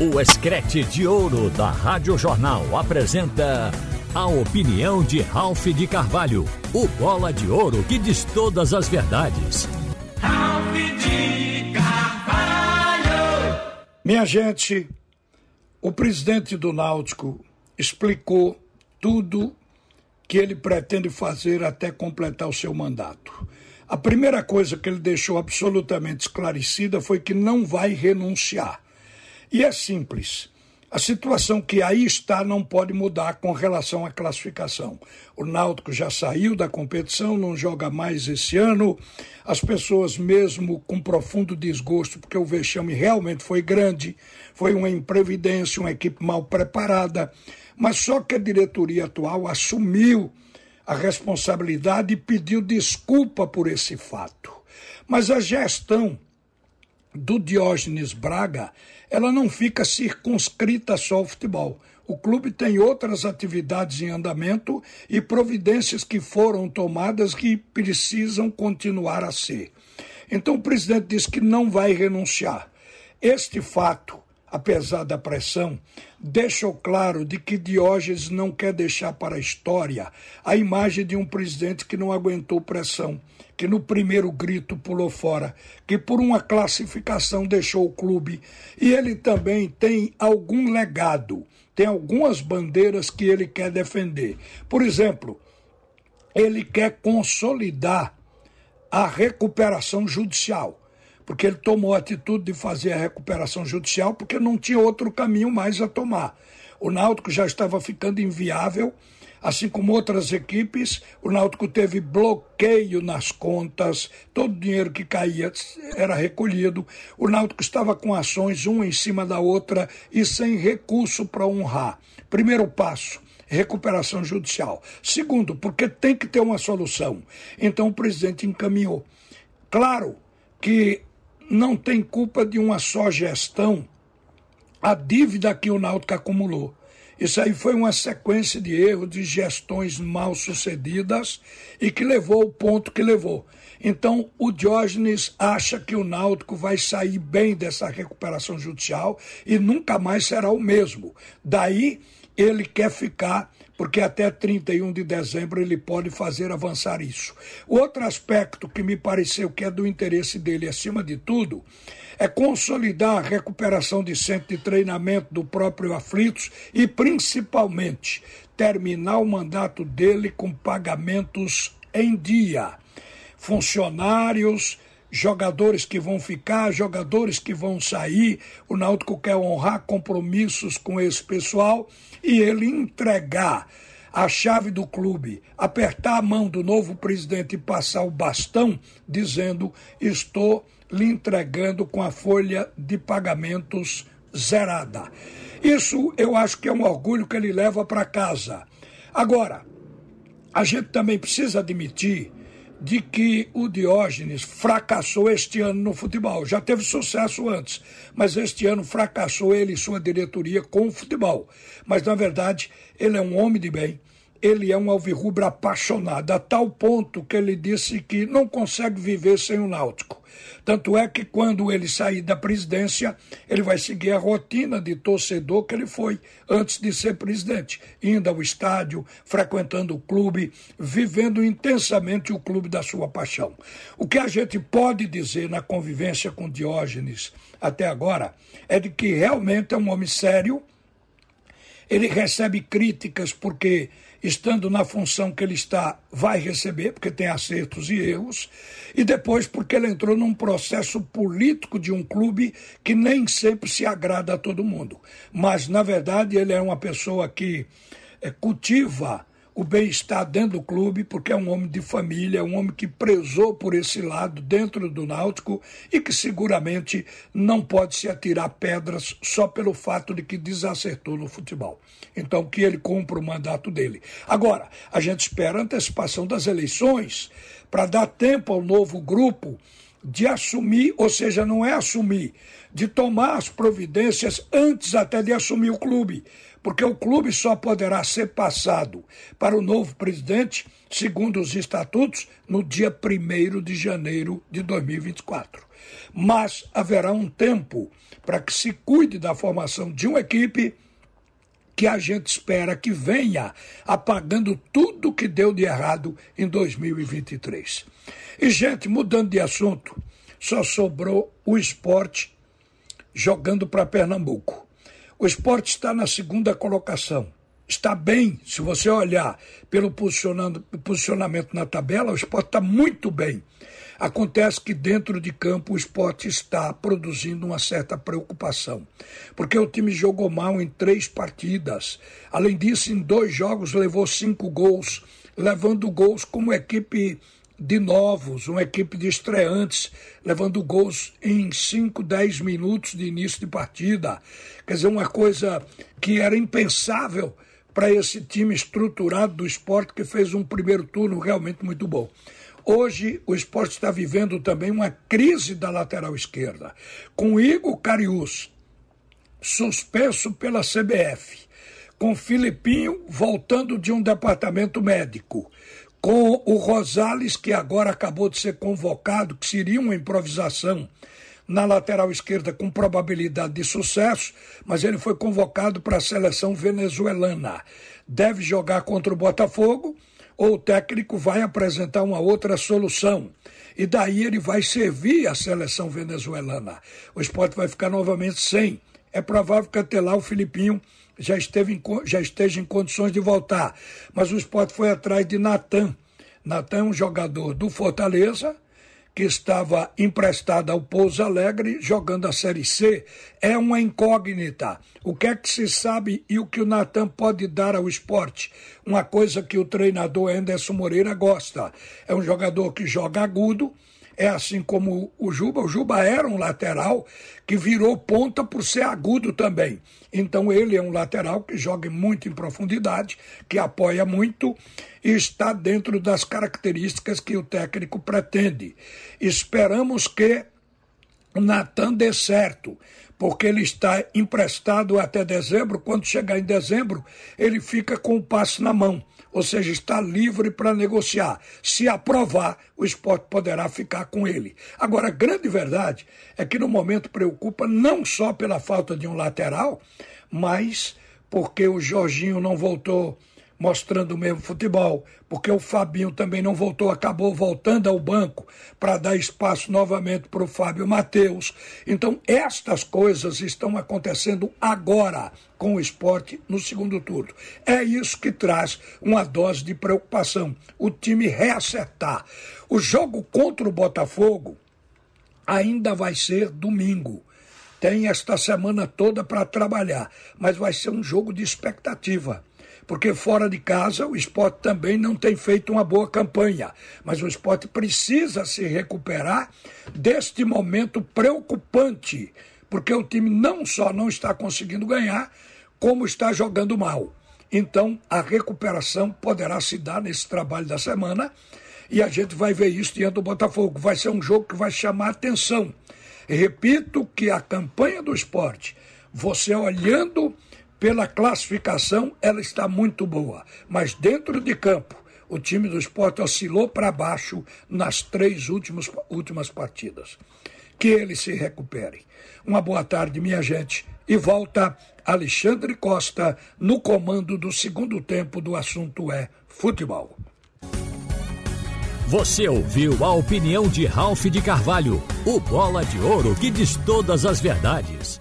O Escrete de Ouro da Rádio Jornal apresenta a opinião de Ralph de Carvalho, o bola de ouro que diz todas as verdades. Ralph de Carvalho! Minha gente, o presidente do Náutico explicou tudo que ele pretende fazer até completar o seu mandato. A primeira coisa que ele deixou absolutamente esclarecida foi que não vai renunciar. E é simples. A situação que aí está não pode mudar com relação à classificação. O Náutico já saiu da competição, não joga mais esse ano. As pessoas, mesmo com profundo desgosto, porque o vexame realmente foi grande, foi uma imprevidência, uma equipe mal preparada, mas só que a diretoria atual assumiu a responsabilidade e pediu desculpa por esse fato. Mas a gestão do Diógenes Braga, ela não fica circunscrita só ao futebol. O clube tem outras atividades em andamento e providências que foram tomadas que precisam continuar a ser. Então o presidente disse que não vai renunciar. Este fato apesar da pressão, deixou claro de que Diógenes não quer deixar para a história a imagem de um presidente que não aguentou pressão, que no primeiro grito pulou fora, que por uma classificação deixou o clube. E ele também tem algum legado, tem algumas bandeiras que ele quer defender. Por exemplo, ele quer consolidar a recuperação judicial porque ele tomou a atitude de fazer a recuperação judicial porque não tinha outro caminho mais a tomar. O Náutico já estava ficando inviável, assim como outras equipes. O Náutico teve bloqueio nas contas, todo o dinheiro que caía era recolhido. O Náutico estava com ações uma em cima da outra e sem recurso para honrar. Primeiro passo, recuperação judicial. Segundo, porque tem que ter uma solução. Então o presidente encaminhou. Claro que não tem culpa de uma só gestão a dívida que o Náutico acumulou. Isso aí foi uma sequência de erros, de gestões mal sucedidas e que levou ao ponto que levou. Então, o Diógenes acha que o Náutico vai sair bem dessa recuperação judicial e nunca mais será o mesmo. Daí, ele quer ficar porque até 31 de dezembro ele pode fazer avançar isso. Outro aspecto que me pareceu que é do interesse dele acima de tudo é consolidar a recuperação de centro de treinamento do próprio Aflitos e principalmente terminar o mandato dele com pagamentos em dia. Funcionários, jogadores que vão ficar, jogadores que vão sair. O Náutico quer honrar compromissos com esse pessoal e ele entregar a chave do clube, apertar a mão do novo presidente e passar o bastão, dizendo: estou lhe entregando com a folha de pagamentos zerada. Isso eu acho que é um orgulho que ele leva para casa. Agora, a gente também precisa admitir de que o Diógenes fracassou este ano no futebol. Já teve sucesso antes, mas este ano fracassou ele e sua diretoria com o futebol. Mas, na verdade, ele é um homem de bem, ele é um alvirrubro apaixonado, a tal ponto que ele disse que não consegue viver sem o Náutico. Tanto é que quando ele sair da presidência, ele vai seguir a rotina de torcedor que ele foi antes de ser presidente, indo ao estádio, frequentando o clube, vivendo intensamente o clube da sua paixão. O que a gente pode dizer na convivência com Diógenes até agora é de que realmente é um homem sério, ele recebe críticas porque estando na função que ele está, vai receber, porque tem acertos e erros, e depois porque ele entrou num processo político de um clube que nem sempre se agrada a todo mundo. Mas, na verdade, ele é uma pessoa que é, cultiva o bem-estar dentro do clube, porque é um homem de família, é um homem que prezou por esse lado dentro do Náutico e que seguramente não pode se atirar pedras só pelo fato de que desacertou no futebol. Então, que ele cumpra o mandato dele. Agora, a gente espera a antecipação das eleições para dar tempo ao novo grupo de assumir, ou seja, não é assumir, de tomar as providências antes até de assumir o clube porque o clube só poderá ser passado para o novo presidente, segundo os estatutos, no dia 1 de janeiro de 2024. Mas haverá um tempo para que se cuide da formação de uma equipe que a gente espera que venha apagando tudo que deu de errado em 2023. E, gente, mudando de assunto, só sobrou o esporte jogando para Pernambuco. O esporte está na segunda colocação. Está bem, se você olhar pelo posicionamento na tabela, o esporte está muito bem. Acontece que dentro de campo o esporte está produzindo uma certa preocupação, porque o time jogou mal em três partidas. Além disso, em dois jogos levou cinco gols, levando gols como equipe de novos, uma equipe de estreantes, levando gols em 5, 10 minutos de início de partida. Quer dizer, uma coisa que era impensável para esse time estruturado do esporte que fez um primeiro turno realmente muito bom. Hoje o esporte está vivendo também uma crise da lateral esquerda, com Igor Carius suspenso pela CBF, com Filipinho voltando de um departamento médico, com o Rosales, que agora acabou de ser convocado, que seria uma improvisação na lateral esquerda com probabilidade de sucesso, mas ele foi convocado para a seleção venezuelana. Deve jogar contra o Botafogo ou o técnico vai apresentar uma outra solução. E daí ele vai servir a seleção venezuelana. O esporte vai ficar novamente sem. É provável que até lá o Filipinho já, esteve em, já esteja em condições de voltar. Mas o esporte foi atrás de Natan. Natan é um jogador do Fortaleza, que estava emprestada ao Pouso Alegre jogando a Série C, é uma incógnita. O que é que se sabe e o que o Natan pode dar ao esporte? Uma coisa que o treinador Anderson Moreira gosta. É um jogador que joga agudo, é assim como o Juba. O Juba era um lateral que virou ponta por ser agudo também. Então ele é um lateral que joga muito em profundidade, que apoia muito e está dentro das características que o técnico pretende. Esperamos que o Natan dê certo porque ele está emprestado até dezembro. Quando chegar em dezembro, ele fica com o passe na mão, ou seja, está livre para negociar. Se aprovar, o esporte poderá ficar com ele. Agora, a grande verdade é que no momento preocupa não só pela falta de um lateral, mas porque o Jorginho não voltou mostrando o mesmo futebol, porque o Fabinho também não voltou, acabou voltando ao banco para dar espaço novamente para o Fábio Matheus. Então, estas coisas estão acontecendo agora com o esporte no segundo turno. É isso que traz uma dose de preocupação. O time reacertar. O jogo contra o Botafogo ainda vai ser domingo tem esta semana toda para trabalhar, mas vai ser um jogo de expectativa porque fora de casa o esporte também não tem feito uma boa campanha. Mas o esporte precisa se recuperar deste momento preocupante, porque o time não só não está conseguindo ganhar, como está jogando mal. Então, a recuperação poderá se dar nesse trabalho da semana e a gente vai ver isso diante do Botafogo. Vai ser um jogo que vai chamar atenção. repito que a campanha do esporte, você olhando pela classificação, ela está muito boa, mas dentro de campo, o time do esporte oscilou para baixo nas três últimas, últimas partidas. Que ele se recupere. Uma boa tarde, minha gente. E volta Alexandre Costa no comando do segundo tempo do assunto é futebol. Você ouviu a opinião de Ralph de Carvalho, o bola de ouro que diz todas as verdades.